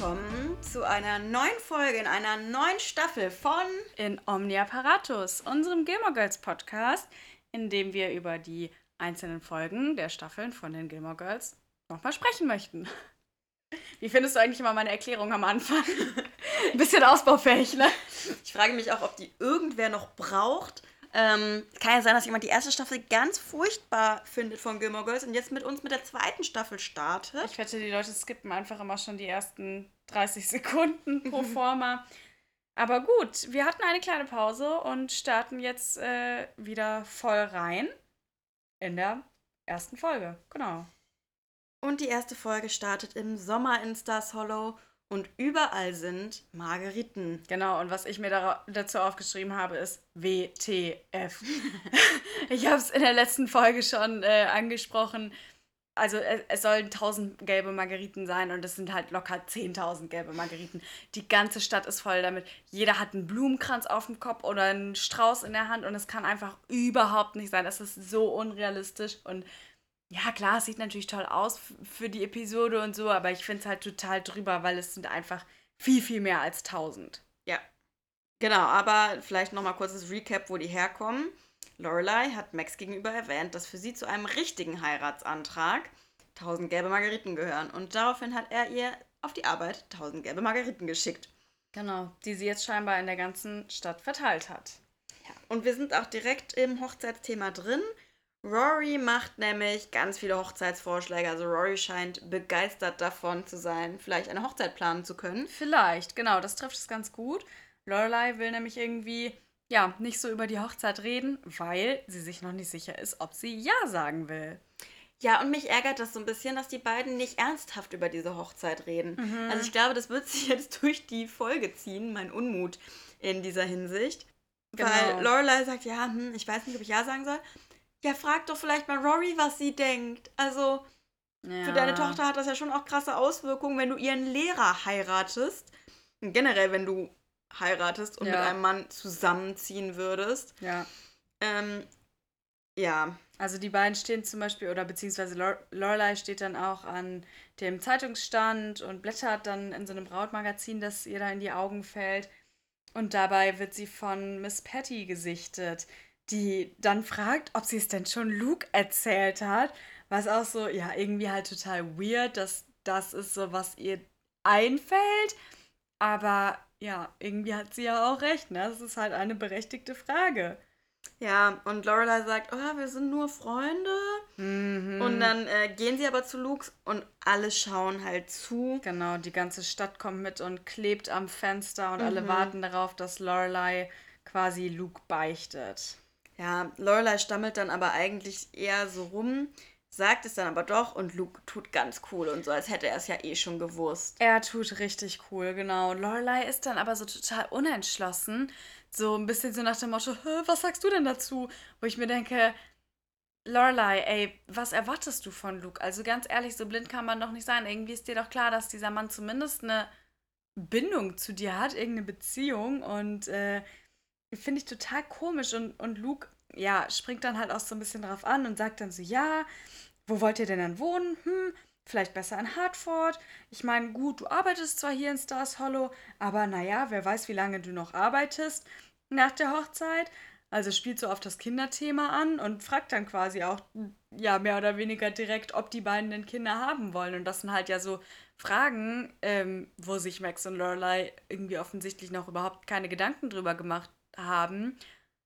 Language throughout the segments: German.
willkommen zu einer neuen Folge in einer neuen Staffel von In Omnia Paratus, unserem Gilmore Girls Podcast, in dem wir über die einzelnen Folgen der Staffeln von den Gilmore Girls nochmal sprechen möchten. Wie findest du eigentlich immer meine Erklärung am Anfang? Ein bisschen ausbaufähig, ne? Ich frage mich auch, ob die irgendwer noch braucht. Ähm, kann ja sein, dass jemand die erste Staffel ganz furchtbar findet von Gilmore Girls und jetzt mit uns mit der zweiten Staffel startet. Ich wette, die Leute skippen einfach immer schon die ersten 30 Sekunden pro Forma. Aber gut, wir hatten eine kleine Pause und starten jetzt äh, wieder voll rein in der ersten Folge. Genau. Und die erste Folge startet im Sommer in Stars Hollow und überall sind Margeriten. Genau, und was ich mir da, dazu aufgeschrieben habe, ist WTF. ich habe es in der letzten Folge schon äh, angesprochen. Also es, es sollen 1000 gelbe Margeriten sein und es sind halt locker 10.000 gelbe Margeriten. Die ganze Stadt ist voll damit. Jeder hat einen Blumenkranz auf dem Kopf oder einen Strauß in der Hand und es kann einfach überhaupt nicht sein. Es ist so unrealistisch und ja, klar, es sieht natürlich toll aus für die Episode und so, aber ich finde es halt total drüber, weil es sind einfach viel, viel mehr als 1000. Ja. Genau, aber vielleicht nochmal kurzes Recap, wo die herkommen. Lorelei hat Max gegenüber erwähnt, dass für sie zu einem richtigen Heiratsantrag 1000 gelbe Margeriten gehören. Und daraufhin hat er ihr auf die Arbeit 1000 gelbe Margeriten geschickt. Genau, die sie jetzt scheinbar in der ganzen Stadt verteilt hat. Ja. Und wir sind auch direkt im Hochzeitsthema drin. Rory macht nämlich ganz viele Hochzeitsvorschläge. Also Rory scheint begeistert davon zu sein, vielleicht eine Hochzeit planen zu können. Vielleicht, genau, das trifft es ganz gut. Lorelei will nämlich irgendwie, ja, nicht so über die Hochzeit reden, weil sie sich noch nicht sicher ist, ob sie Ja sagen will. Ja, und mich ärgert das so ein bisschen, dass die beiden nicht ernsthaft über diese Hochzeit reden. Mhm. Also ich glaube, das wird sich jetzt durch die Folge ziehen, mein Unmut in dieser Hinsicht. Genau. Weil Lorelei sagt, ja, hm, ich weiß nicht, ob ich Ja sagen soll. Ja, frag doch vielleicht mal Rory, was sie denkt. Also, Ja. für deine Tochter hat das ja schon auch krasse Auswirkungen, wenn du ihren Lehrer heiratest. Und generell, wenn du heiratest und Ja. mit einem Mann zusammenziehen würdest. Ja. Ähm, ja. Also die beiden stehen zum Beispiel, oder beziehungsweise Lor Lorelei steht dann auch an dem Zeitungsstand und blättert dann in so einem Brautmagazin, das ihr da in die Augen fällt. Und dabei wird sie von Miss Patty gesichtet, die dann fragt, ob sie es denn schon Luke erzählt hat. Was auch so, ja, irgendwie halt total weird, dass das ist so, was ihr einfällt. Aber ja, irgendwie hat sie ja auch recht, ne? Das ist halt eine berechtigte Frage. Ja, und Lorelei sagt, oh, wir sind nur Freunde. Mhm. Und dann äh, gehen sie aber zu Luke und alle schauen halt zu. Genau, die ganze Stadt kommt mit und klebt am Fenster und Mhm. alle warten darauf, dass Lorelei quasi Luke beichtet. Ja, Lorelei stammelt dann aber eigentlich eher so rum, sagt es dann aber doch und Luke tut ganz cool und so, als hätte er es ja eh schon gewusst. Er tut richtig cool, genau. Lorelei ist dann aber so total unentschlossen. So ein bisschen so nach dem Motto, "Hä, was sagst du denn dazu? Wo ich mir denke, Lorelei, ey, was erwartest du von Luke? Also ganz ehrlich, so blind kann man doch nicht sein. Irgendwie ist dir doch klar, dass dieser Mann zumindest eine Bindung zu dir hat, irgendeine Beziehung. Und äh, finde ich total komisch. Und, und Luke, ja, springt dann halt auch so ein bisschen drauf an und sagt dann so, ja, wo wollt ihr denn dann wohnen? Hm, vielleicht besser in Hartford. Ich meine, gut, du arbeitest zwar hier in Stars Hollow, aber naja, wer weiß, wie lange du noch arbeitest nach der Hochzeit. Also spielt so auf das Kinderthema an und fragt dann quasi auch, ja, mehr oder weniger direkt, ob die beiden denn Kinder haben wollen. Und das sind halt ja so Fragen, ähm, wo sich Max und Lorelei irgendwie offensichtlich noch überhaupt keine Gedanken drüber gemacht haben.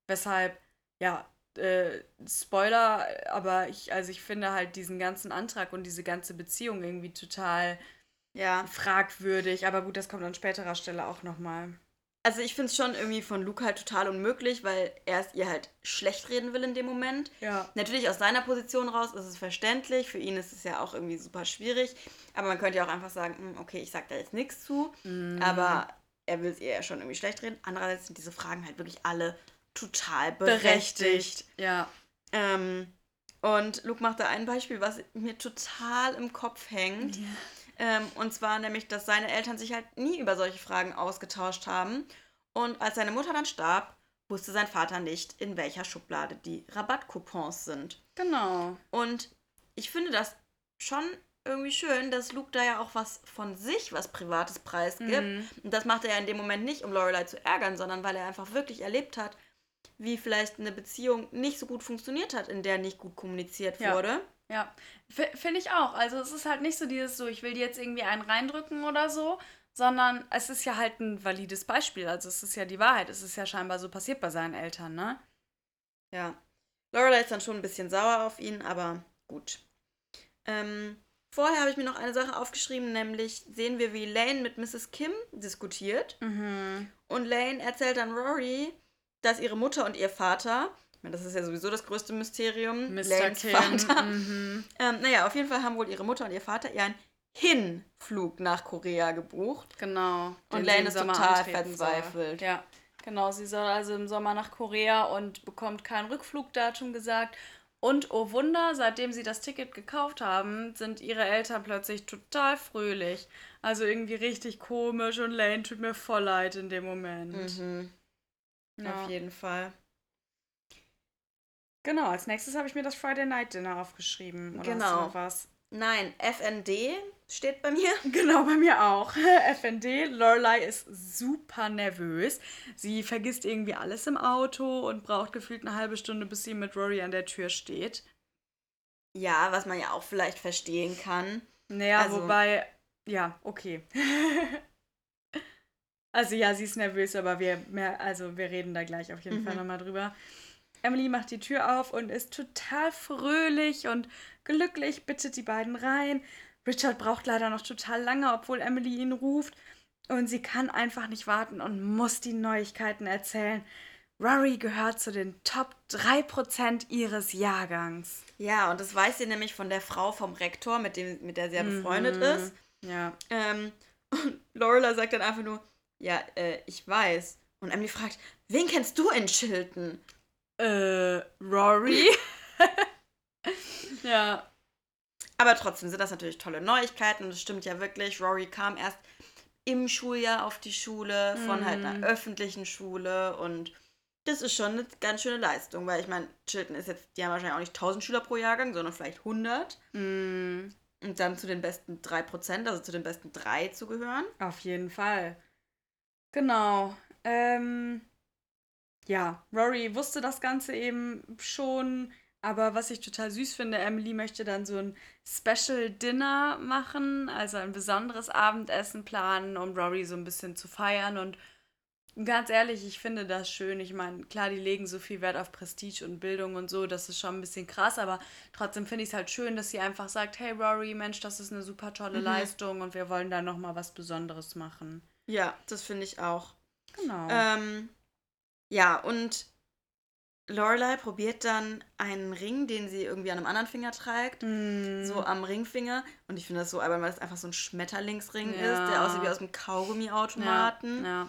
Weshalb, ja, äh, Spoiler, aber ich, also ich finde halt diesen ganzen Antrag und diese ganze Beziehung irgendwie total Ja, fragwürdig. Aber gut, das kommt an späterer Stelle auch nochmal. also ich finde es schon irgendwie von Luke halt total unmöglich, weil er es ihr halt schlecht reden will in dem Moment. Ja. Natürlich aus seiner Position raus ist es verständlich, für ihn ist es ja auch irgendwie super schwierig, aber man könnte ja auch einfach sagen, hm, okay, ich sag da jetzt nichts zu, Mhm. aber er will es ihr ja schon irgendwie schlecht reden. Andererseits sind diese Fragen halt wirklich alle total berechtigt. Ja. Ähm, und Luke macht da ein Beispiel, was mir total im Kopf hängt. Ähm, und zwar nämlich, dass seine Eltern sich halt nie über solche Fragen ausgetauscht haben. Und als seine Mutter dann starb, wusste sein Vater nicht, in welcher Schublade die Rabattcoupons sind. Genau. Und ich finde das schon irgendwie schön, dass Luke da ja auch was von sich, was Privates preisgibt. Mhm. Und das macht er ja in dem Moment nicht, um Lorelei zu ärgern, sondern weil er einfach wirklich erlebt hat, wie vielleicht eine Beziehung nicht so gut funktioniert hat, in der nicht gut kommuniziert Ja. wurde. Ja, finde ich auch. Also es ist halt nicht so dieses so, ich will dir jetzt irgendwie einen reindrücken oder so, sondern es ist ja halt ein valides Beispiel. Also es ist ja die Wahrheit. Es ist ja scheinbar so passiert bei seinen Eltern, ne? Ja. Lorelei ist dann schon ein bisschen sauer auf ihn, aber gut. Ähm, vorher habe ich mir noch eine Sache aufgeschrieben, nämlich sehen wir, wie Lane mit Mrs. Kim diskutiert. Mhm. Und Lane erzählt dann Rory, dass ihre Mutter und ihr Vater, ich meine, das ist ja sowieso das größte Mysterium, Mr. Lanes. Vater. Mhm. Ähm, naja, auf jeden Fall haben wohl ihre Mutter und ihr Vater ihren Hinflug nach Korea gebucht. Genau. Und Lane ist total soll. verzweifelt. Ja, genau. Sie soll also im Sommer nach Korea und bekommt kein Rückflugdatum gesagt. Und oh Wunder, seitdem sie das Ticket gekauft haben, sind ihre Eltern plötzlich total fröhlich. Also irgendwie richtig komisch und Lane tut mir voll leid in dem Moment. Mhm, Ja. Auf jeden Fall. Genau, als nächstes habe ich mir das Friday Night Dinner aufgeschrieben. Oder Genau. hast du noch was? Nein, FND steht bei mir. Genau, bei mir auch. FND, Lorelei ist super nervös. Sie vergisst irgendwie alles im Auto und braucht gefühlt eine halbe Stunde, bis sie mit Rory an der Tür steht. Ja, was man ja auch vielleicht verstehen kann. Naja, Also- wobei, ja, okay. also ja, sie ist nervös, aber wir, mehr, also wir reden da gleich auf jeden Mhm. Fall nochmal drüber. Emily macht die Tür auf und ist total fröhlich und glücklich, bittet die beiden rein. Richard braucht leider noch total lange, obwohl Emily ihn ruft. Und sie kann einfach nicht warten und muss die Neuigkeiten erzählen. Rory gehört zu den Top 3% ihres Jahrgangs. Ja, und das weiß sie nämlich von der Frau vom Rektor, mit, dem, mit der sie ja befreundet Mhm. ist. Ja. Ähm, und Lorelei sagt dann einfach nur, ja, äh, ich weiß. Und Emily fragt, wen kennst du in Chilton? Äh, Rory? ja. Aber trotzdem sind das natürlich tolle Neuigkeiten. Und es stimmt ja wirklich, Rory kam erst im Schuljahr auf die Schule, von halt Mhm. einer öffentlichen Schule. Und das ist schon eine ganz schöne Leistung, weil ich meine, Chilton ist jetzt, die haben wahrscheinlich auch nicht 1000 Schüler pro Jahrgang, sondern vielleicht 100. Mm, Und dann zu den besten 3%, also zu den besten drei zu gehören. auf jeden Fall. Genau. Ähm, ja, Rory wusste das Ganze eben schon. Aber was ich total süß finde, Emily möchte dann so ein Special Dinner machen, also ein besonderes Abendessen planen, um Rory so ein bisschen zu feiern. Und ganz ehrlich, ich finde das schön. Ich meine, klar, die legen so viel Wert auf Prestige und Bildung und so, das ist schon ein bisschen krass, aber trotzdem finde ich es halt schön, dass sie einfach sagt, hey Rory, Mensch, das ist eine super tolle Mhm. Leistung und wir wollen da nochmal was Besonderes machen. Ja, das finde ich auch. Genau. Ähm, ja, und Lorelei probiert dann einen Ring, den sie irgendwie an einem anderen Finger trägt, Mm, so am Ringfinger. Und ich finde das so albern, weil das einfach so ein Schmetterlingsring Ja. ist, der aussieht wie aus einem Kaugummiautomaten. Ja.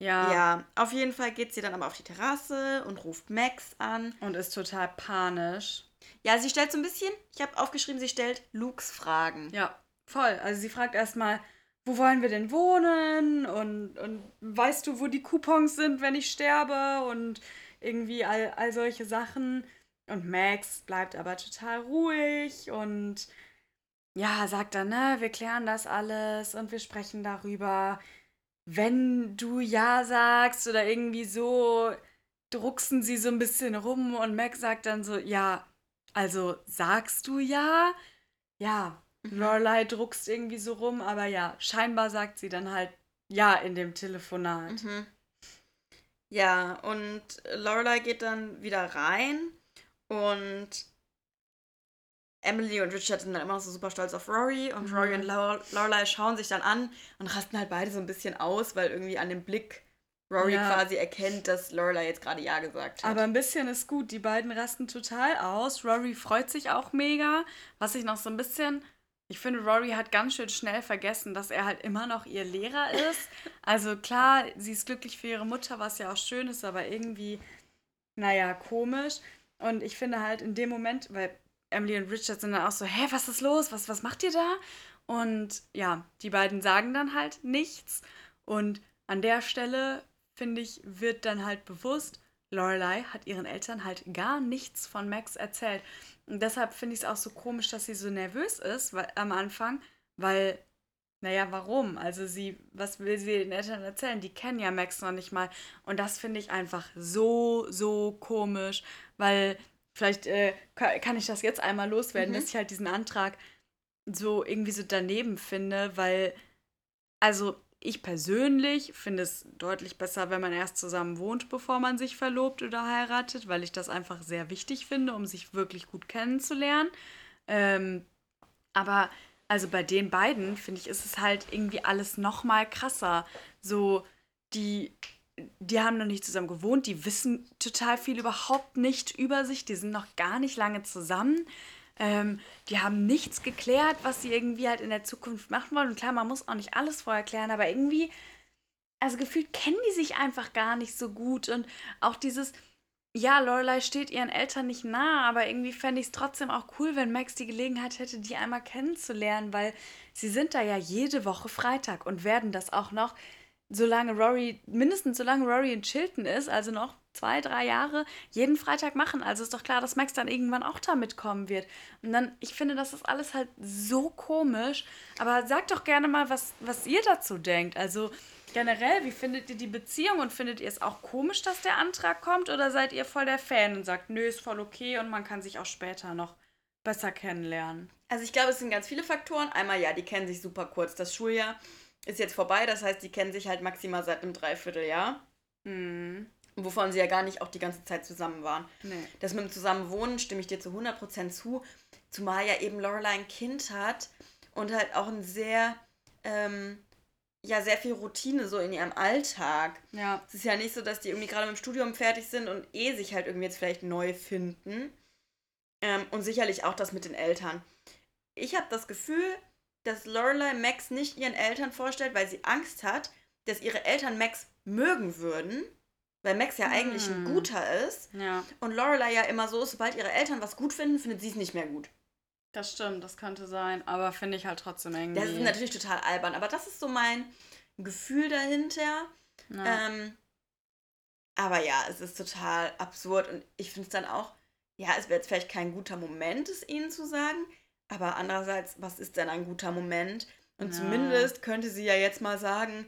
Ja. Ja. auf jeden Fall geht sie dann aber auf die Terrasse und ruft Max an. Und ist total panisch. Ja, sie stellt so ein bisschen, ich habe aufgeschrieben, sie stellt Lukes Fragen. Ja, voll. Also sie fragt erstmal, wo wollen wir denn wohnen? Und, und weißt du, wo die Coupons sind, wenn ich sterbe? Und irgendwie all, all solche Sachen. Und Max bleibt aber total ruhig und ja, sagt dann, ne, wir klären das alles und wir sprechen darüber. Wenn du ja sagst oder irgendwie so, drucksen sie so ein bisschen rum und Max sagt dann so, ja, also sagst du ja? Ja, Lorelei druckst irgendwie so rum, aber ja, scheinbar sagt sie dann halt ja in dem Telefonat. Mhm. Ja, und Lorelei geht dann wieder rein und Emily und Richard sind dann immer noch so super stolz auf Rory und Mhm. Rory und Lore- Lorelei schauen sich dann an und rasten halt beide so ein bisschen aus, weil irgendwie an dem Blick Rory Ja. quasi erkennt, dass Lorelei jetzt gerade Ja gesagt hat. Aber ein bisschen ist gut. Die beiden rasten total aus. Rory freut sich auch mega. Was ich noch so ein bisschen. Ich finde, Rory hat ganz schön schnell vergessen, dass er halt immer noch ihr Lehrer ist. Also klar, sie ist glücklich für ihre Mutter, was ja auch schön ist, aber irgendwie, naja, komisch. Und ich finde halt in dem Moment, weil Emily und Richard sind dann auch so, hä, was ist los? Was, was macht ihr da? Und ja, die beiden sagen dann halt nichts. Und an der Stelle, finde ich, wird dann halt bewusst, Lorelei hat ihren Eltern halt gar nichts von Max erzählt. Und deshalb finde ich es auch so komisch, dass sie so nervös ist weil, am Anfang, weil, naja, warum? Also sie, was will sie den Eltern erzählen? Die kennen ja Max noch nicht mal. Und das finde ich einfach so, so komisch, weil vielleicht äh, kann ich das jetzt einmal loswerden, mhm. dass ich halt diesen Antrag so irgendwie so daneben finde, weil, also ich persönlich finde es deutlich besser, wenn man erst zusammen wohnt, bevor man sich verlobt oder heiratet, weil ich das einfach sehr wichtig finde, um sich wirklich gut kennenzulernen. Ähm, aber also bei den beiden, finde ich, ist es halt irgendwie alles noch mal krasser. So, die, die haben noch nicht zusammen gewohnt, die wissen total viel überhaupt nicht über sich, die sind noch gar nicht lange zusammen. Ähm, die haben nichts geklärt, was sie irgendwie halt in der Zukunft machen wollen. Und klar, man muss auch nicht alles vorher klären, aber irgendwie, also gefühlt kennen die sich einfach gar nicht so gut. Und auch dieses, ja, Lorelei steht ihren Eltern nicht nah, aber irgendwie fände ich es trotzdem auch cool, wenn Max die Gelegenheit hätte, die einmal kennenzulernen, weil sie sind da ja jede Woche Freitag und werden das auch noch, solange Rory, mindestens solange Rory in Chilton ist, also noch zwei, drei Jahre jeden Freitag machen. Also ist doch klar, dass Max dann irgendwann auch da mitkommen wird. Und dann, ich finde, das ist alles halt so komisch. Aber sagt doch gerne mal, was, was ihr dazu denkt. Also generell, wie findet ihr die Beziehung und findet ihr es auch komisch, dass der Antrag kommt? Oder seid ihr voll der Fan und sagt, nö, ist voll okay und man kann sich auch später noch besser kennenlernen? Also ich glaube, es sind ganz viele Faktoren. Einmal ja, die kennen sich super kurz. Das Schuljahr ist jetzt vorbei, das heißt, die kennen sich halt maximal seit einem Dreivierteljahr. Mhm wovon sie ja gar nicht auch die ganze Zeit zusammen waren. Nee. Das mit dem Zusammenwohnen stimme ich dir zu 100% zu, zumal ja eben Lorelei ein Kind hat und halt auch ein sehr, ähm, ja, sehr viel Routine so in ihrem Alltag. Ja. Es ist ja nicht so, dass die irgendwie gerade mit dem Studium fertig sind und eh sich halt irgendwie jetzt vielleicht neu finden. Ähm, und sicherlich auch das mit den Eltern. Ich habe das Gefühl, dass Lorelei Max nicht ihren Eltern vorstellt, weil sie Angst hat, dass ihre Eltern Max mögen würden weil Max ja eigentlich ein hm. guter ist. Ja. Und Lorelei ja immer so ist, sobald ihre Eltern was gut finden, findet sie es nicht mehr gut. Das stimmt, das könnte sein. Aber finde ich halt trotzdem irgendwie. Das ist natürlich total albern. Aber das ist so mein Gefühl dahinter. Ja. Ähm, aber ja, es ist total absurd. Und ich finde es dann auch, ja, es wäre jetzt vielleicht kein guter Moment, es ihnen zu sagen. Aber andererseits, was ist denn ein guter Moment? Und ja. zumindest könnte sie ja jetzt mal sagen,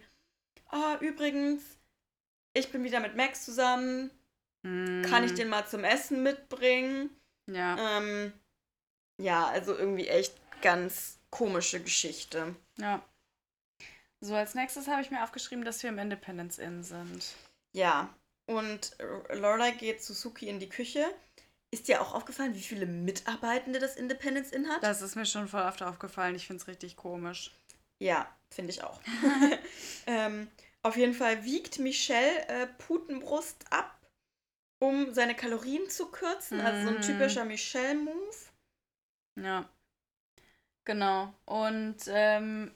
oh, übrigens, ich bin wieder mit Max zusammen. Mm. Kann ich den mal zum Essen mitbringen? Ja. Ähm, ja, also irgendwie echt ganz komische Geschichte. Ja. So, als nächstes habe ich mir aufgeschrieben, dass wir im Independence Inn sind. Ja. Und Lorelai geht zu Suki in die Küche. Ist dir auch aufgefallen, wie viele Mitarbeitende das Independence Inn hat? Das ist mir schon voll oft aufgefallen. Ich finde es richtig komisch. Ja, finde ich auch. ähm, auf jeden Fall wiegt Michelle äh, Putenbrust ab, um seine Kalorien zu kürzen. Mhm. Also so ein mhm. typischer Michelle-Move. Ja. Genau. Und ähm,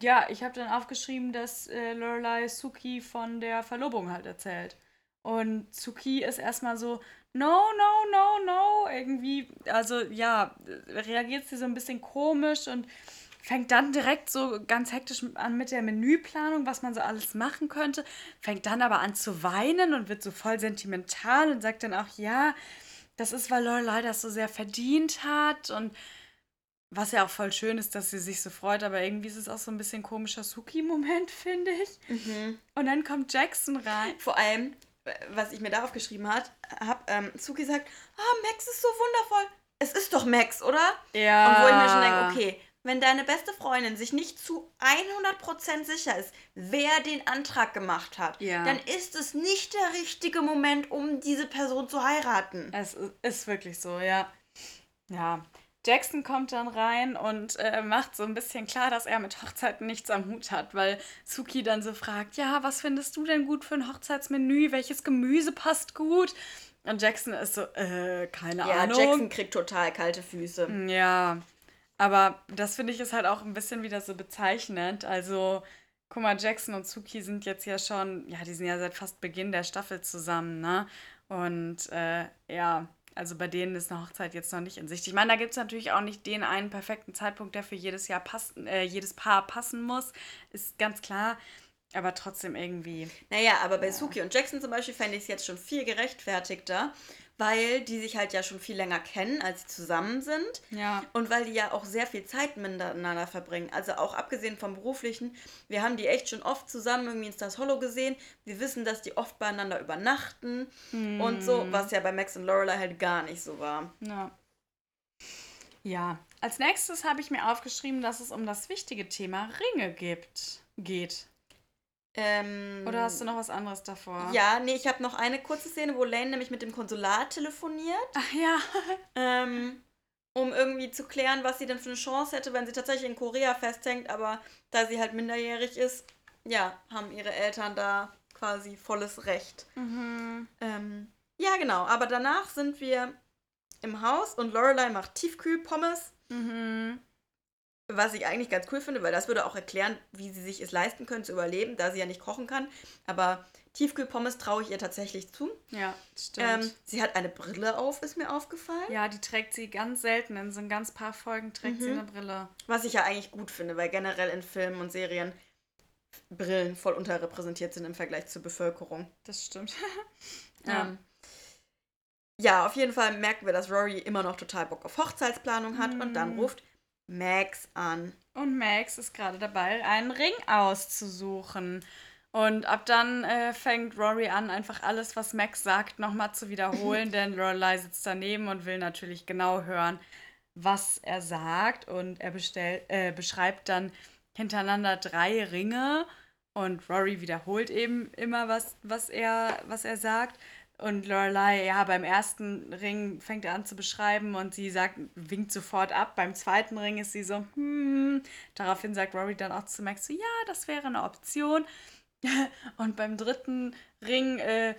ja, ich habe dann aufgeschrieben, dass äh, Lorelei Suki von der Verlobung halt erzählt. Und Suki ist erstmal so, no, no, no, no. Irgendwie, also ja, reagiert sie so ein bisschen komisch und fängt dann direkt so ganz hektisch an mit der Menüplanung, was man so alles machen könnte, fängt dann aber an zu weinen und wird so voll sentimental und sagt dann auch, ja, das ist, weil Lorelei das so sehr verdient hat und was ja auch voll schön ist, dass sie sich so freut, aber irgendwie ist es auch so ein bisschen komischer Suki-Moment, finde ich. Mhm. Und dann kommt Jackson rein. Vor allem, was ich mir da aufgeschrieben habe, ähm, Suki sagt, ah, Max ist so wundervoll. Es ist doch Max, oder? Ja. Und wo ich mir schon denke, okay, wenn deine beste Freundin sich nicht zu 100% sicher ist, wer den Antrag gemacht hat, ja. dann ist es nicht der richtige Moment, um diese Person zu heiraten. Es ist wirklich so, ja. Ja. Jackson kommt dann rein und äh, macht so ein bisschen klar, dass er mit Hochzeiten nichts am Hut hat, weil Suki dann so fragt, ja, was findest du denn gut für ein Hochzeitsmenü? Welches Gemüse passt gut? Und Jackson ist so, äh, keine ja, Ahnung. Ja, Jackson kriegt total kalte Füße. Ja, aber das finde ich ist halt auch ein bisschen wieder so bezeichnend. Also, guck mal, Jackson und Suki sind jetzt ja schon, ja, die sind ja seit fast Beginn der Staffel zusammen, ne? Und äh, ja, also bei denen ist eine Hochzeit jetzt noch nicht in Sicht. Ich meine, da gibt es natürlich auch nicht den einen perfekten Zeitpunkt, der für jedes Jahr passen, äh, jedes Paar passen muss. Ist ganz klar. aber trotzdem irgendwie. Naja, aber bei ja. Suki und Jackson zum Beispiel fände ich es jetzt schon viel gerechtfertigter, weil die sich halt ja schon viel länger kennen, als sie zusammen sind. Ja. Und weil die ja auch sehr viel Zeit miteinander verbringen. Also auch abgesehen vom beruflichen, wir haben die echt schon oft zusammen irgendwie in Stars Hollow gesehen. Wir wissen, dass die oft beieinander übernachten hm. und so, was ja bei Max und Lorelei halt gar nicht so war. Ja. Ja, als nächstes habe ich mir aufgeschrieben, dass es um das wichtige Thema Ringe gibt, geht. Ähm, Oder hast du noch was anderes davor? Ja, nee, ich habe noch eine kurze Szene, wo Lane nämlich mit dem Konsulat telefoniert. Ach ja. ähm, um irgendwie zu klären, was sie denn für eine Chance hätte, wenn sie tatsächlich in Korea festhängt. Aber da sie halt minderjährig ist, ja, haben ihre Eltern da quasi volles Recht. Mhm. Ähm, ja, genau. Aber danach sind wir im Haus und Lorelei macht Tiefkühlpommes. Mhm. Was ich eigentlich ganz cool finde, weil das würde auch erklären, wie sie sich es leisten können zu überleben, da sie ja nicht kochen kann. Aber Tiefkühlpommes traue ich ihr tatsächlich zu. Ja, stimmt. Ähm, sie hat eine Brille auf, ist mir aufgefallen. Ja, die trägt sie ganz selten. In so ein ganz paar Folgen trägt mhm. sie eine Brille. Was ich ja eigentlich gut finde, weil generell in Filmen und Serien Brillen voll unterrepräsentiert sind im Vergleich zur Bevölkerung. Das stimmt. ja. Ähm, ja, auf jeden Fall merken wir, dass Rory immer noch total Bock auf Hochzeitsplanung hat mhm. und dann mhm. ruft Max an. Und Max ist gerade dabei, einen Ring auszusuchen. Und ab dann äh, fängt Rory an, einfach alles, was Max sagt, nochmal zu wiederholen, denn Lorelei sitzt daneben und will natürlich genau hören, was er sagt. Und er bestell, äh, beschreibt dann hintereinander drei Ringe. Und Rory wiederholt eben immer, was, was, er, was er sagt. Und Lorelei, ja, beim ersten Ring fängt er an zu beschreiben und sie sagt, winkt sofort ab. Beim zweiten Ring ist sie so, hm. Daraufhin sagt Rory dann auch zu Max so, ja, das wäre eine Option. Und beim dritten Ring äh,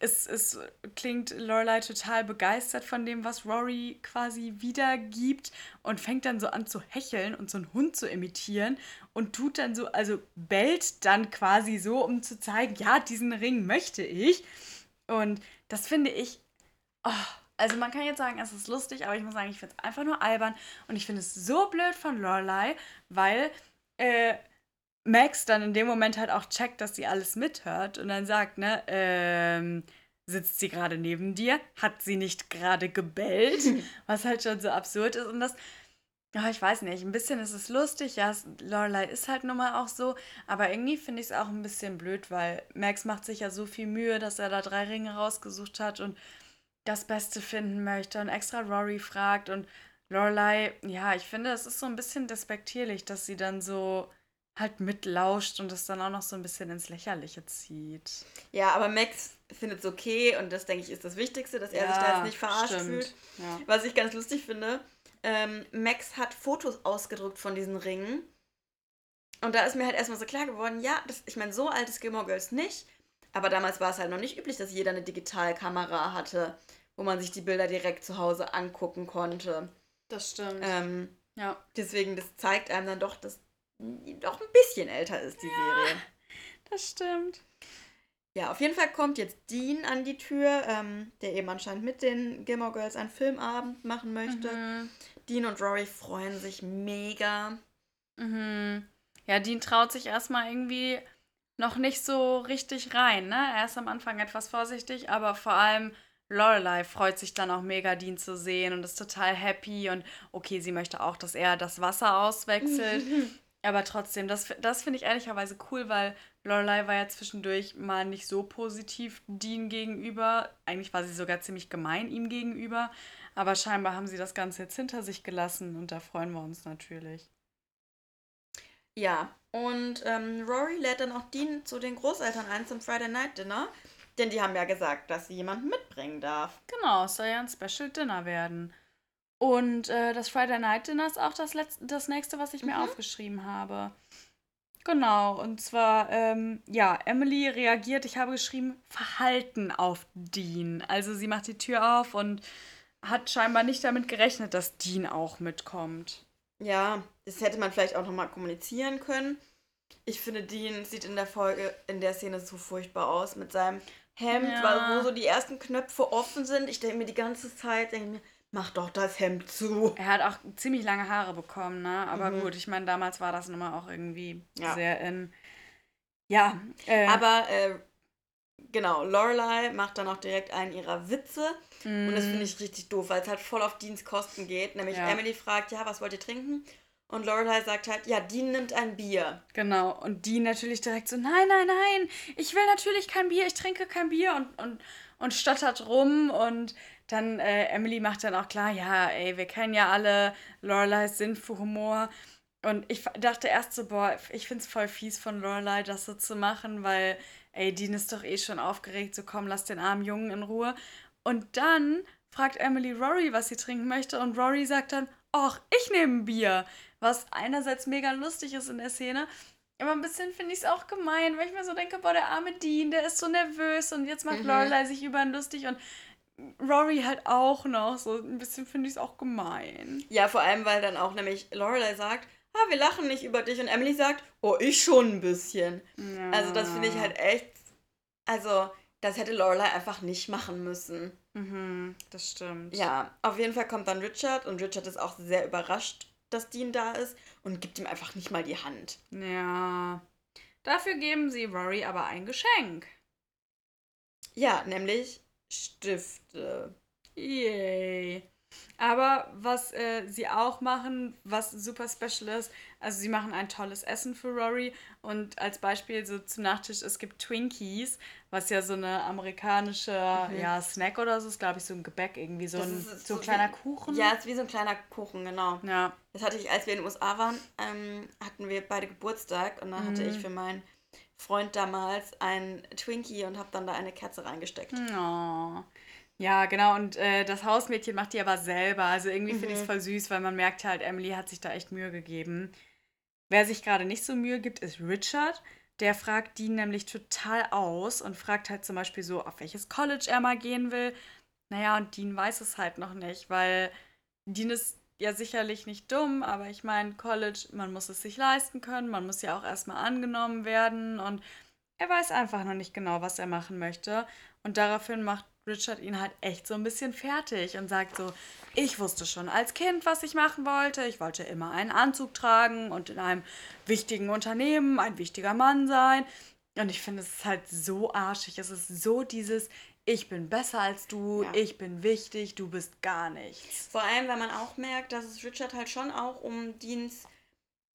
ist, ist, klingt Lorelei total begeistert von dem, was Rory quasi wiedergibt und fängt dann so an zu hecheln und so einen Hund zu imitieren und tut dann so, also bellt dann quasi so, um zu zeigen, ja, diesen Ring möchte ich. Und das finde ich. Oh, also man kann jetzt sagen, es ist lustig, aber ich muss sagen, ich finde es einfach nur albern. Und ich finde es so blöd von Lorelei, weil äh, Max dann in dem Moment halt auch checkt, dass sie alles mithört und dann sagt, ne, ähm, sitzt sie gerade neben dir? Hat sie nicht gerade gebellt? Was halt schon so absurd ist. Und das ja, ich weiß nicht. Ein bisschen ist es lustig. Ja, Lorelei ist halt nun mal auch so. Aber irgendwie finde ich es auch ein bisschen blöd, weil Max macht sich ja so viel Mühe, dass er da drei Ringe rausgesucht hat und das Beste finden möchte und extra Rory fragt. Und Lorelei, ja, ich finde, es ist so ein bisschen despektierlich, dass sie dann so halt mitlauscht und das dann auch noch so ein bisschen ins Lächerliche zieht. Ja, aber Max findet es okay und das, denke ich, ist das Wichtigste, dass er sich da jetzt nicht verarscht fühlt. Ja. Was ich ganz lustig finde, ähm, Max hat Fotos ausgedruckt von diesen Ringen. Und da ist mir halt erstmal so klar geworden, ja, das, ich meine, so alt ist Gilmore Girls nicht. Aber damals war es halt noch nicht üblich, dass jeder eine Digitalkamera hatte, wo man sich die Bilder direkt zu Hause angucken konnte. Das stimmt. Ähm, ja. Deswegen, das zeigt einem dann doch, dass doch ein bisschen älter ist, die ja, Serie. Das stimmt. Ja, auf jeden Fall kommt jetzt Dean an die Tür, ähm, der eben anscheinend mit den Gilmore Girls einen Filmabend machen möchte. Mhm. Dean und Rory freuen sich mega. Mhm. Ja, Dean traut sich erstmal irgendwie noch nicht so richtig rein, ne? Er ist am Anfang etwas vorsichtig, aber vor allem Lorelei freut sich dann auch mega, Dean zu sehen und ist total happy und okay, sie möchte auch, dass er das Wasser auswechselt. aber trotzdem, das, das finde ich ehrlicherweise cool, weil Lorelei war ja zwischendurch mal nicht so positiv Dean gegenüber. Eigentlich war sie sogar ziemlich gemein ihm gegenüber. Aber scheinbar haben sie das Ganze jetzt hinter sich gelassen und da freuen wir uns natürlich. Ja, und ähm, Rory lädt dann auch Dean zu den Großeltern ein zum Friday Night Dinner. Denn die haben ja gesagt, dass sie jemanden mitbringen darf. Genau, es soll ja ein Special Dinner werden. Und äh, das Friday Night Dinner ist auch das, letzte, das nächste, was ich mir mhm. aufgeschrieben habe. Genau, und zwar, ähm, ja, Emily reagiert, ich habe geschrieben, Verhalten auf Dean. Also sie macht die Tür auf und hat scheinbar nicht damit gerechnet, dass Dean auch mitkommt. Ja, das hätte man vielleicht auch nochmal kommunizieren können. Ich finde, Dean sieht in der Folge, in der Szene so furchtbar aus mit seinem Hemd, ja. weil wo so die ersten Knöpfe offen sind. Ich denke mir die ganze Zeit, denke mir, mach doch das Hemd zu. Er hat auch ziemlich lange Haare bekommen, ne? Aber mhm. gut, ich meine, damals war das nun mal auch irgendwie ja. sehr in. Ja. Äh, Aber äh, genau, Lorelei macht dann auch direkt einen ihrer Witze. Mm. Und das finde ich richtig doof, weil es halt voll auf Dienstkosten geht. Nämlich ja. Emily fragt, ja, was wollt ihr trinken? Und Lorelei sagt halt, ja, Dean nimmt ein Bier. Genau. Und Dean natürlich direkt so, nein, nein, nein, ich will natürlich kein Bier, ich trinke kein Bier und, und, und stottert rum. Und dann, äh, Emily macht dann auch klar, ja, ey, wir kennen ja alle Loreleis Sinn für Humor. Und ich dachte erst so, boah, ich finde es voll fies von Lorelei, das so zu machen, weil, ey, Dean ist doch eh schon aufgeregt, so komm, lass den armen Jungen in Ruhe. Und dann fragt Emily Rory, was sie trinken möchte, und Rory sagt dann, ach, ich nehme ein Bier was einerseits mega lustig ist in der Szene, aber ein bisschen finde ich es auch gemein, weil ich mir so denke, boah, der arme Dean, der ist so nervös und jetzt macht mhm. Lorelei sich über ihn lustig und Rory halt auch noch. So ein bisschen finde ich es auch gemein. Ja, vor allem, weil dann auch nämlich Lorelei sagt, ah, wir lachen nicht über dich und Emily sagt, oh, ich schon ein bisschen. Ja. Also das finde ich halt echt, also das hätte Lorelei einfach nicht machen müssen. Mhm, das stimmt. Ja, auf jeden Fall kommt dann Richard und Richard ist auch sehr überrascht dass Dean da ist und gibt ihm einfach nicht mal die Hand. Ja. Dafür geben sie Rory aber ein Geschenk. Ja, nämlich Stifte. Yay. Aber was äh, sie auch machen, was super special ist, also sie machen ein tolles Essen für Rory und als Beispiel so zum Nachtisch, es gibt Twinkies, was ja so eine amerikanische mhm. ja, Snack oder so ist, glaube ich, so ein Gebäck, irgendwie so ein, so, so ein kleiner Kuchen. Ja, ist wie so ein kleiner Kuchen, genau. Ja. Das hatte ich, als wir in den USA waren, ähm, hatten wir beide Geburtstag und dann mhm. hatte ich für meinen Freund damals ein Twinkie und habe dann da eine Kerze reingesteckt. Oh. Ja, genau. Und äh, das Hausmädchen macht die aber selber. Also irgendwie mhm. finde ich es voll süß, weil man merkt halt, Emily hat sich da echt Mühe gegeben. Wer sich gerade nicht so Mühe gibt, ist Richard. Der fragt Dean nämlich total aus und fragt halt zum Beispiel so, auf welches College er mal gehen will. Naja, und Dean weiß es halt noch nicht, weil Dean ist ja sicherlich nicht dumm, aber ich meine, College, man muss es sich leisten können, man muss ja auch erstmal angenommen werden und er weiß einfach noch nicht genau, was er machen möchte. Und daraufhin macht Richard ihn halt echt so ein bisschen fertig und sagt so, ich wusste schon als Kind, was ich machen wollte. Ich wollte immer einen Anzug tragen und in einem wichtigen Unternehmen ein wichtiger Mann sein. Und ich finde, es ist halt so arschig. Es ist so dieses, ich bin besser als du, ja. ich bin wichtig, du bist gar nichts. Vor allem, weil man auch merkt, dass es Richard halt schon auch um Deans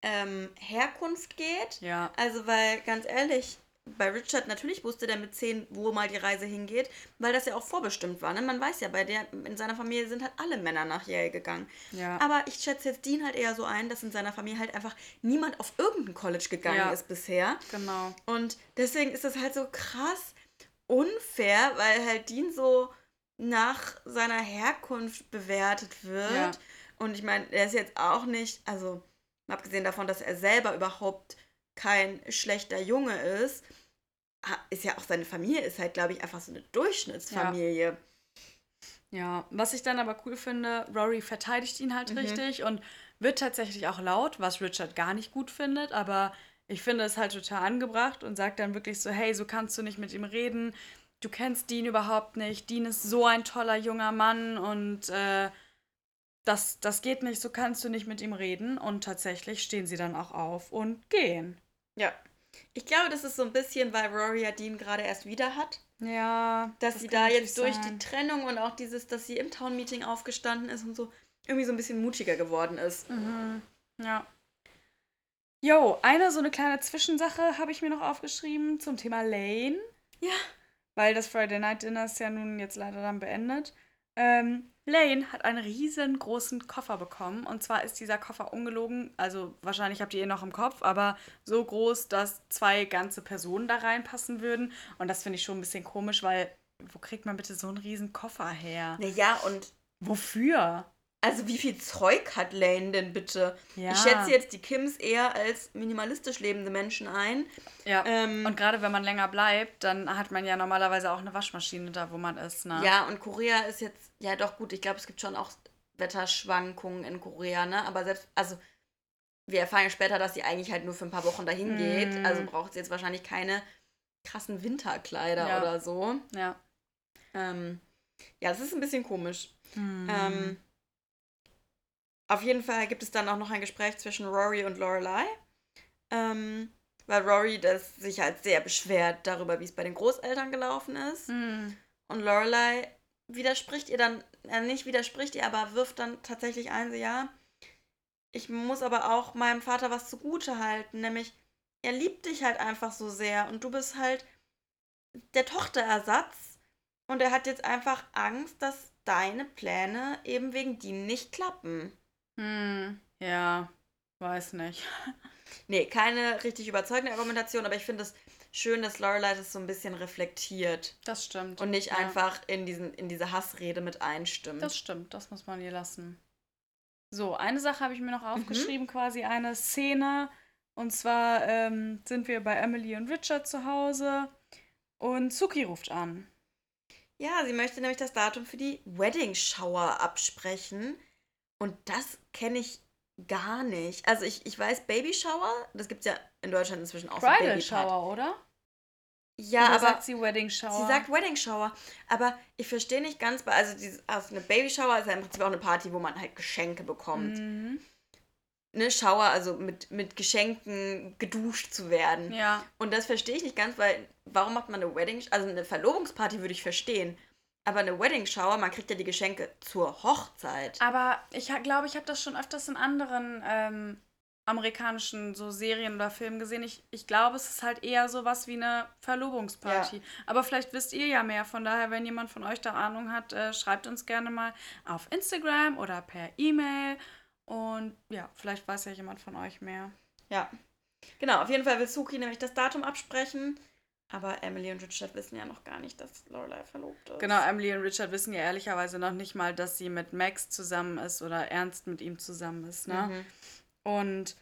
ähm, Herkunft geht. Ja. Also, weil ganz ehrlich, bei Richard, natürlich wusste der mit 10, wo mal die Reise hingeht, weil das ja auch vorbestimmt war. Ne? Man weiß ja, bei der, in seiner Familie sind halt alle Männer nach Yale gegangen. Ja. Aber ich schätze jetzt Dean halt eher so ein, dass in seiner Familie halt einfach niemand auf irgendein College gegangen ja. ist bisher. Genau. Und deswegen ist das halt so krass unfair, weil halt Dean so nach seiner Herkunft bewertet wird. Ja. Und ich meine, er ist jetzt auch nicht, also abgesehen davon, dass er selber überhaupt kein schlechter Junge ist, ist ja auch seine Familie, ist halt, glaube ich, einfach so eine Durchschnittsfamilie. Ja. ja. was ich dann aber cool finde, Rory verteidigt ihn halt mhm. richtig und wird tatsächlich auch laut, was Richard gar nicht gut findet, aber ich finde es halt total angebracht und sagt dann wirklich so, hey, so kannst du nicht mit ihm reden, du kennst Dean überhaupt nicht, Dean ist so ein toller junger Mann und äh, das, das geht nicht, so kannst du nicht mit ihm reden. Und tatsächlich stehen sie dann auch auf und gehen. Ja. Ich glaube, das ist so ein bisschen, weil Rory ja Dean gerade erst wieder hat. Ja. Dass das sie da jetzt durch sein. die Trennung und auch dieses, dass sie im Town-Meeting aufgestanden ist und so irgendwie so ein bisschen mutiger geworden ist. Mhm. Ja. Jo, eine so eine kleine Zwischensache habe ich mir noch aufgeschrieben zum Thema Lane. Ja. Weil das Friday Night Dinner ist ja nun jetzt leider dann beendet. Ähm, Lane hat einen riesengroßen Koffer bekommen. Und zwar ist dieser Koffer ungelogen, also wahrscheinlich habt ihr ihn noch im Kopf, aber so groß, dass zwei ganze Personen da reinpassen würden. Und das finde ich schon ein bisschen komisch, weil wo kriegt man bitte so einen riesen Koffer her? Naja, und wofür? Also wie viel Zeug hat Lane denn bitte? Ja. Ich schätze jetzt die Kims eher als minimalistisch lebende Menschen ein. Ja. Ähm, und gerade wenn man länger bleibt, dann hat man ja normalerweise auch eine Waschmaschine da, wo man ist. Ne? Ja, und Korea ist jetzt, ja doch gut, ich glaube, es gibt schon auch Wetterschwankungen in Korea, ne? Aber selbst, also wir erfahren ja später, dass sie eigentlich halt nur für ein paar Wochen dahin geht. Mm. Also braucht sie jetzt wahrscheinlich keine krassen Winterkleider ja. oder so. Ja. Ähm, ja, das ist ein bisschen komisch. Mm. Ähm, auf jeden Fall gibt es dann auch noch ein Gespräch zwischen Rory und Lorelei. Ähm, weil Rory das sich halt sehr beschwert darüber, wie es bei den Großeltern gelaufen ist. Hm. Und Lorelei widerspricht ihr dann, äh, nicht widerspricht ihr, aber wirft dann tatsächlich ein, so ja, ich muss aber auch meinem Vater was zugute halten, nämlich er liebt dich halt einfach so sehr und du bist halt der Tochterersatz und er hat jetzt einfach Angst, dass deine Pläne eben wegen die nicht klappen. Hm. Ja, weiß nicht. Nee, keine richtig überzeugende Argumentation, aber ich finde es schön, dass Lorelei das so ein bisschen reflektiert Das stimmt. und nicht ja. einfach in, diesen, in diese Hassrede mit einstimmt. Das stimmt, das muss man ihr lassen. So, eine Sache habe ich mir noch aufgeschrieben, quasi eine Szene. Und zwar ähm, sind wir bei Emily und Richard zu Hause und Suki ruft an. Ja, sie möchte nämlich das Datum für die Wedding Shower absprechen. Und das kenne ich gar nicht. Also ich, ich weiß Baby Shower, das gibt es ja in Deutschland inzwischen auch. so Bridal Party. Shower, oder? Ja, Oder aber sagt sie Wedding Shower? sie sagt Wedding Shower. Aber ich verstehe nicht ganz, also, dieses, also eine Baby Shower ist ja im Prinzip auch eine Party, wo man halt Geschenke bekommt. Mhm. Ne, Shower, also mit, mit Geschenken geduscht zu werden. Ja. Und das verstehe ich nicht ganz, weil warum macht man eine Wedding, also eine Verlobungsparty würde ich verstehen. Aber eine Wedding Shower, man kriegt ja die Geschenke zur Hochzeit. Aber ich glaube, ich habe das schon öfters in anderen ähm, amerikanischen so Serien oder Filmen gesehen. Ich, ich glaube, es ist halt eher sowas wie eine Verlobungsparty. Aber vielleicht wisst ihr ja mehr. Von daher, wenn jemand von euch da Ahnung hat, äh, schreibt uns gerne mal auf Instagram oder per E-Mail. Und ja, vielleicht weiß ja jemand von euch mehr. Ja. Genau, auf jeden Fall will Suki nämlich das Datum absprechen. Aber Emily und Richard wissen ja noch gar nicht, dass Lorelei verlobt ist. Genau, Emily und Richard wissen ja ehrlicherweise noch nicht mal, dass sie mit Max zusammen ist oder ernst mit ihm zusammen ist. Ne? Mhm. Und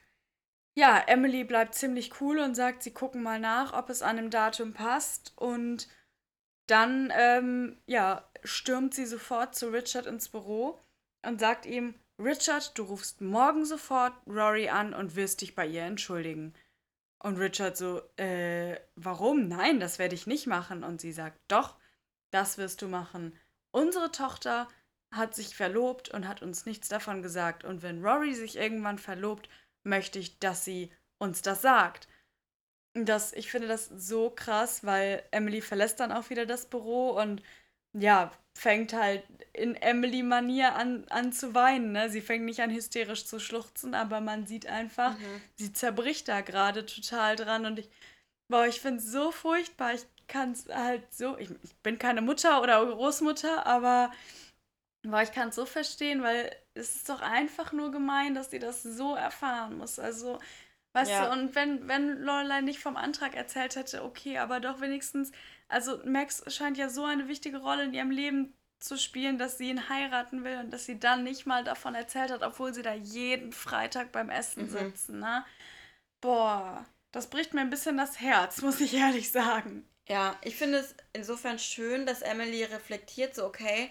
ja, Emily bleibt ziemlich cool und sagt, sie gucken mal nach, ob es an dem Datum passt. Und dann, ähm, ja, stürmt sie sofort zu Richard ins Büro und sagt ihm, Richard, du rufst morgen sofort Rory an und wirst dich bei ihr entschuldigen. Und Richard so, äh, warum? Nein, das werde ich nicht machen. Und sie sagt, doch, das wirst du machen. Unsere Tochter hat sich verlobt und hat uns nichts davon gesagt. Und wenn Rory sich irgendwann verlobt, möchte ich, dass sie uns das sagt. Das, ich finde das so krass, weil Emily verlässt dann auch wieder das Büro und ja, fängt halt in Emily-Manier an, an zu weinen. Ne? Sie fängt nicht an hysterisch zu schluchzen, aber man sieht einfach, Mhm. sie zerbricht da gerade total dran und ich, boah, ich finde es so furchtbar. Ich kann es halt so, ich, ich bin keine Mutter oder Großmutter, aber boah, ich kann es so verstehen, weil es ist doch einfach nur gemein, dass sie das so erfahren muss. Also, weißt Ja. du, und wenn, wenn Lorelei nicht vom Antrag erzählt hätte, okay, aber doch wenigstens, also Max scheint ja so eine wichtige Rolle in ihrem Leben zu spielen, dass sie ihn heiraten will und dass sie dann nicht mal davon erzählt hat, obwohl sie da jeden Freitag beim Essen Mhm. sitzen, ne? Boah, das bricht mir ein bisschen das Herz, muss ich ehrlich sagen. Ja, ich finde es insofern schön, dass Emily reflektiert, so okay,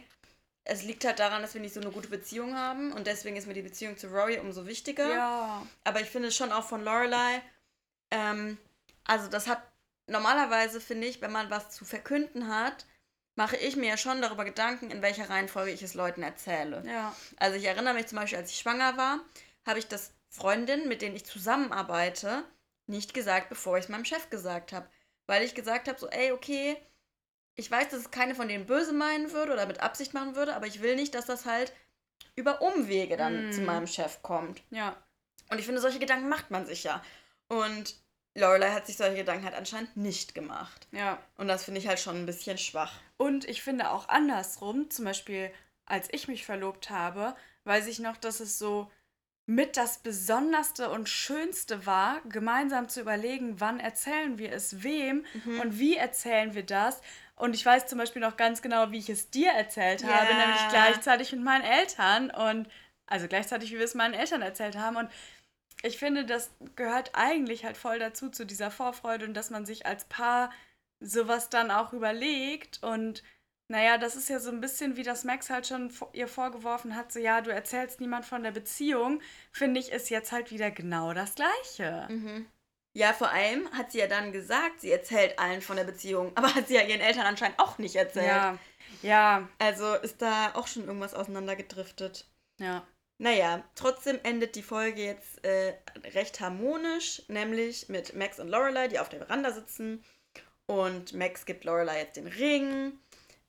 es liegt halt daran, dass wir nicht so eine gute Beziehung haben und deswegen ist mir die Beziehung zu Rory umso wichtiger. Ja. Aber ich finde es schon auch von Lorelei, ähm, also das hat, normalerweise finde ich, wenn man was zu verkünden hat, mache ich mir ja schon darüber Gedanken, in welcher Reihenfolge ich es Leuten erzähle. Ja. Also ich erinnere mich zum Beispiel, als ich schwanger war, habe ich das Freundinnen, mit denen ich zusammenarbeite, nicht gesagt, bevor ich es meinem Chef gesagt habe. Weil ich gesagt habe, so, ey, okay, ich weiß, dass es keine von denen böse meinen würde oder mit Absicht machen würde, aber ich will nicht, dass das halt über Umwege dann Mm. zu meinem Chef kommt. Ja. Und ich finde, solche Gedanken macht man sich ja. Und Lorelei hat sich solche Gedanken halt anscheinend nicht gemacht. Ja. Und das finde ich halt schon ein bisschen schwach. Und ich finde auch andersrum, zum Beispiel als ich mich verlobt habe, weiß ich noch, dass es so mit das Besonderste und Schönste war, gemeinsam zu überlegen, wann erzählen wir es wem Mhm. und wie erzählen wir das. Und ich weiß zum Beispiel noch ganz genau, wie ich es dir erzählt habe, Ja. nämlich gleichzeitig mit meinen Eltern und also gleichzeitig, wie wir es meinen Eltern erzählt haben. Und ich finde, das gehört eigentlich halt voll dazu, zu dieser Vorfreude und dass man sich als Paar sowas dann auch überlegt. Und naja, das ist ja so ein bisschen wie das Max halt schon vor- ihr vorgeworfen hat, so ja, du erzählst niemand von der Beziehung, finde ich, ist jetzt halt wieder genau das Gleiche. Mhm. Ja, vor allem hat sie ja dann gesagt, sie erzählt allen von der Beziehung, aber hat sie ja ihren Eltern anscheinend auch nicht erzählt. Ja, ja, Also ist da auch schon irgendwas auseinandergedriftet. ja. Naja, trotzdem endet die Folge jetzt äh, recht harmonisch, nämlich mit Max und Lorelei, die auf der Veranda sitzen. Und Max gibt Lorelei jetzt den Ring.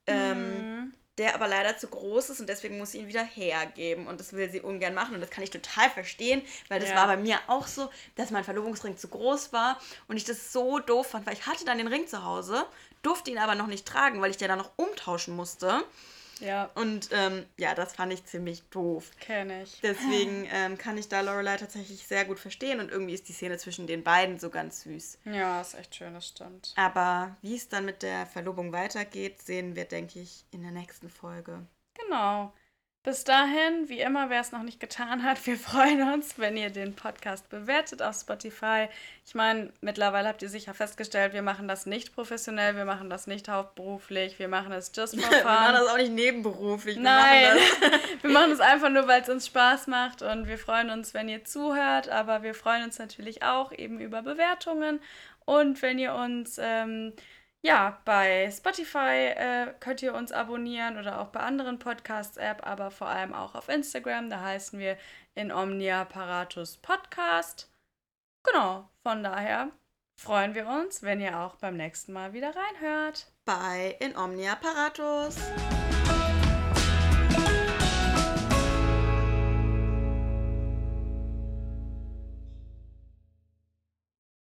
Ähm, mhm der aber leider zu groß ist und deswegen muss sie ihn wieder hergeben und das will sie ungern machen und das kann ich total verstehen, weil das ja. war bei mir auch so, dass mein Verlobungsring zu groß war und ich das so doof fand, weil ich hatte dann den Ring zu Hause, durfte ihn aber noch nicht tragen, weil ich den dann noch umtauschen musste. Ja. Und ähm, ja, das fand ich ziemlich doof. Kenne ich. Deswegen ähm, kann ich da Lorelei tatsächlich sehr gut verstehen und irgendwie ist die Szene zwischen den beiden so ganz süß. Ja, ist echt schön, das stimmt. Aber wie es dann mit der Verlobung weitergeht, sehen wir, denke ich, in der nächsten Folge. Genau. Bis dahin, wie immer, wer es noch nicht getan hat, wir freuen uns, wenn ihr den Podcast bewertet auf Spotify. Ich meine, mittlerweile habt ihr sicher festgestellt, wir machen das nicht professionell, wir machen das nicht hauptberuflich, wir machen es just for fun. wir machen das auch nicht nebenberuflich. Wir Nein, machen wir machen es einfach nur, weil es uns Spaß macht und wir freuen uns, wenn ihr zuhört, aber wir freuen uns natürlich auch eben über Bewertungen und wenn ihr uns... Ähm, ja, bei Spotify äh, könnt ihr uns abonnieren oder auch bei anderen Podcast-App, aber vor allem auch auf Instagram. Da heißen wir in Omnia Paratus Podcast. Genau, von daher freuen wir uns, wenn ihr auch beim nächsten Mal wieder reinhört. Bei In Omnia Paratus.